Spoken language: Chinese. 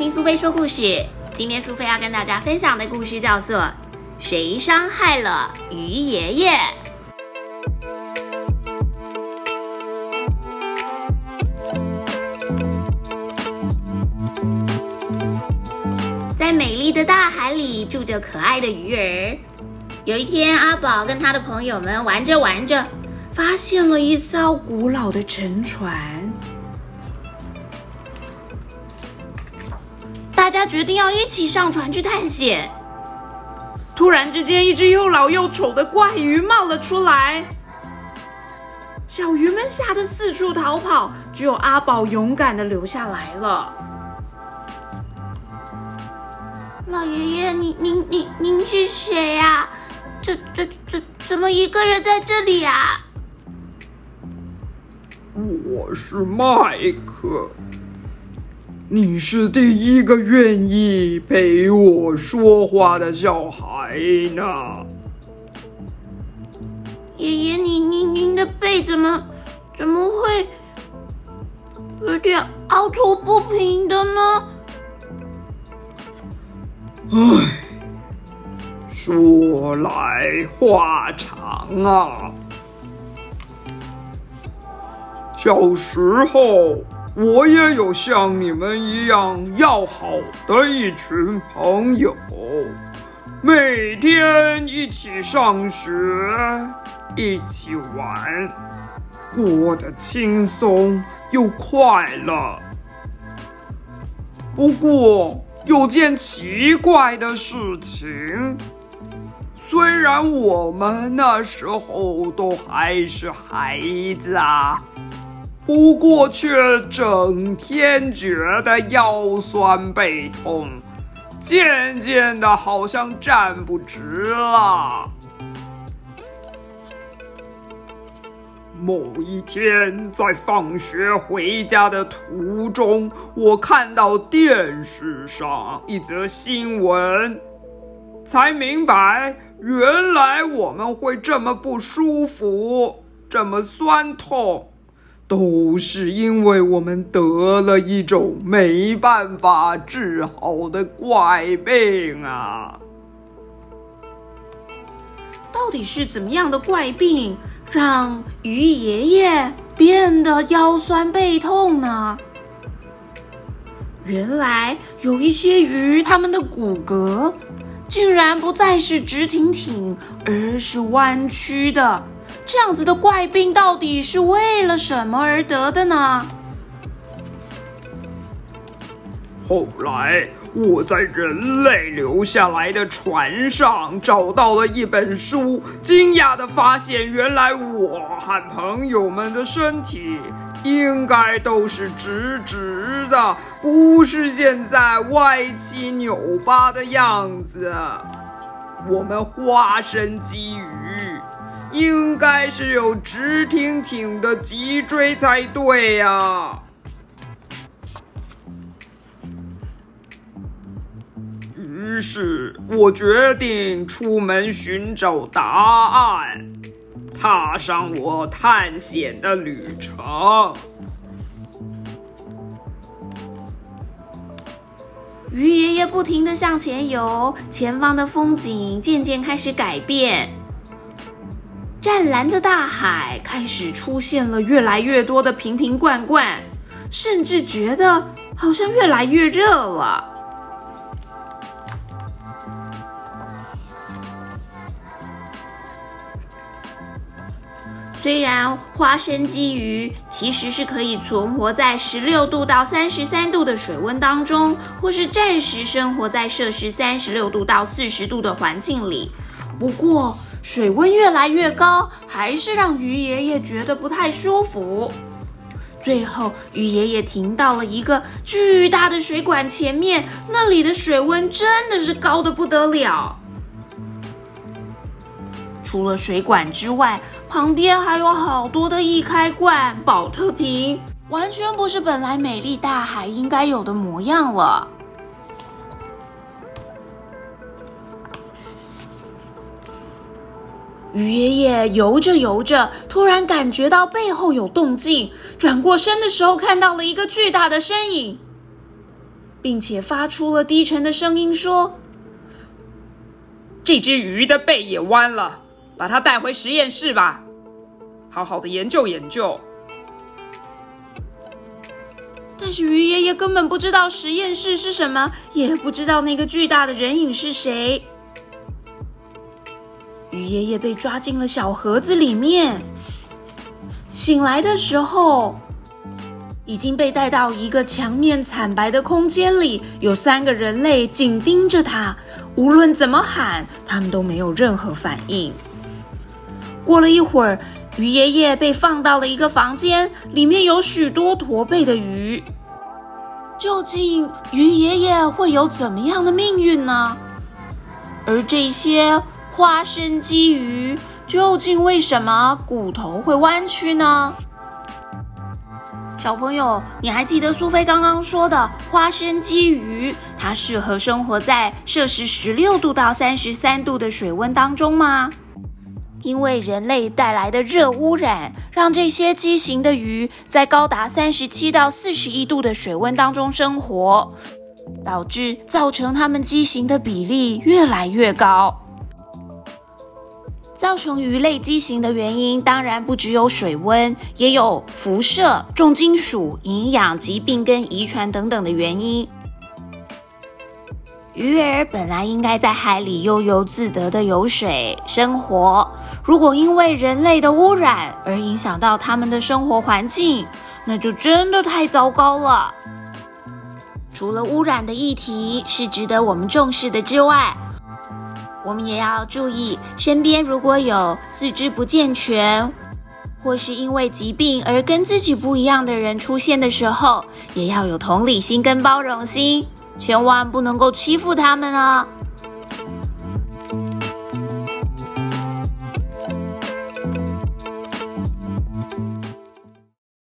听苏菲说故事。今天苏菲要跟大家分享的故事叫做《谁伤害了鱼爷爷》。在美丽的大海里住着可爱的鱼儿。有一天，阿宝跟他的朋友们玩着玩着，发现了一艘古老的沉船。大家决定要一起上船去探险。突然之间，一只又老又丑的怪鱼冒了出来，小鱼们吓得四处逃跑，只有阿宝勇敢的留下来了。老爷爷，您您您您是谁呀？怎怎怎怎么一个人在这里啊？我是麦克。你是第一个愿意陪我说话的小孩呢，爷爷，你您您的背怎么怎么会有点凹凸不平的呢？唉，说来话长啊，小时候。我也有像你们一样要好的一群朋友，每天一起上学，一起玩，过得轻松又快乐。不过有件奇怪的事情，虽然我们那时候都还是孩子啊。不过却整天觉得腰酸背痛，渐渐的好像站不直了。某一天，在放学回家的途中，我看到电视上一则新闻，才明白原来我们会这么不舒服，这么酸痛。都是因为我们得了一种没办法治好的怪病啊！到底是怎么样的怪病，让鱼爷爷变得腰酸背痛呢？原来有一些鱼，它们的骨骼竟然不再是直挺挺，而是弯曲的。这样子的怪病到底是为了什么而得的呢？后来我在人类留下来的船上找到了一本书，惊讶的发现，原来我和朋友们的身体应该都是直直的，不是现在歪七扭八的样子。我们花生鲫鱼。应该是有直挺挺的脊椎才对呀。于是我决定出门寻找答案，踏上我探险的旅程。鱼爷爷不停的向前游，前方的风景渐渐开始改变。湛蓝的大海开始出现了越来越多的瓶瓶罐罐，甚至觉得好像越来越热了。虽然花生鲫鱼其实是可以存活在十六度到三十三度的水温当中，或是暂时生活在摄氏三十六度到四十度的环境里，不过。水温越来越高，还是让鱼爷爷觉得不太舒服。最后，鱼爷爷停到了一个巨大的水管前面，那里的水温真的是高的不得了。除了水管之外，旁边还有好多的易开罐、保特瓶，完全不是本来美丽大海应该有的模样了。鱼爷爷游着游着，突然感觉到背后有动静，转过身的时候看到了一个巨大的身影。并且发出了低沉的声音说：“这只鱼的背也弯了，把它带回实验室吧，好好的研究研究。”但是鱼爷爷根本不知道实验室是什么，也不知道那个巨大的人影是谁。鱼爷爷被抓进了小盒子里面，醒来的时候已经被带到一个墙面惨白的空间里，有三个人类紧盯着他，无论怎么喊，他们都没有任何反应。过了一会儿。鱼爷爷被放到了一个房间，里面有许多驼背的鱼。究竟鱼爷爷会有怎么样的命运呢？而这些花生鲫鱼究竟为什么骨头会弯曲呢？小朋友，你还记得苏菲刚刚说的花生鲫鱼，它适合生活在摄氏十六度到三十三度的水温当中吗？因为人类带来的热污染，让这些畸形的鱼在高达三十七到四十一度的水温当中生活，导致造成它们畸形的比例越来越高。造成鱼类畸形的原因，当然不只有水温，也有辐射、重金属、营养、疾病跟遗传等等的原因。鱼儿本来应该在海里悠游自得的游水生活，如果因为人类的污染而影响到它们的生活环境，那就真的太糟糕了。除了污染的议题是值得我们重视的之外，我们也要注意，身边如果有四肢不健全，或是因为疾病而跟自己不一样的人出现的时候，也要有同理心跟包容心。千万不能够欺负他们啊！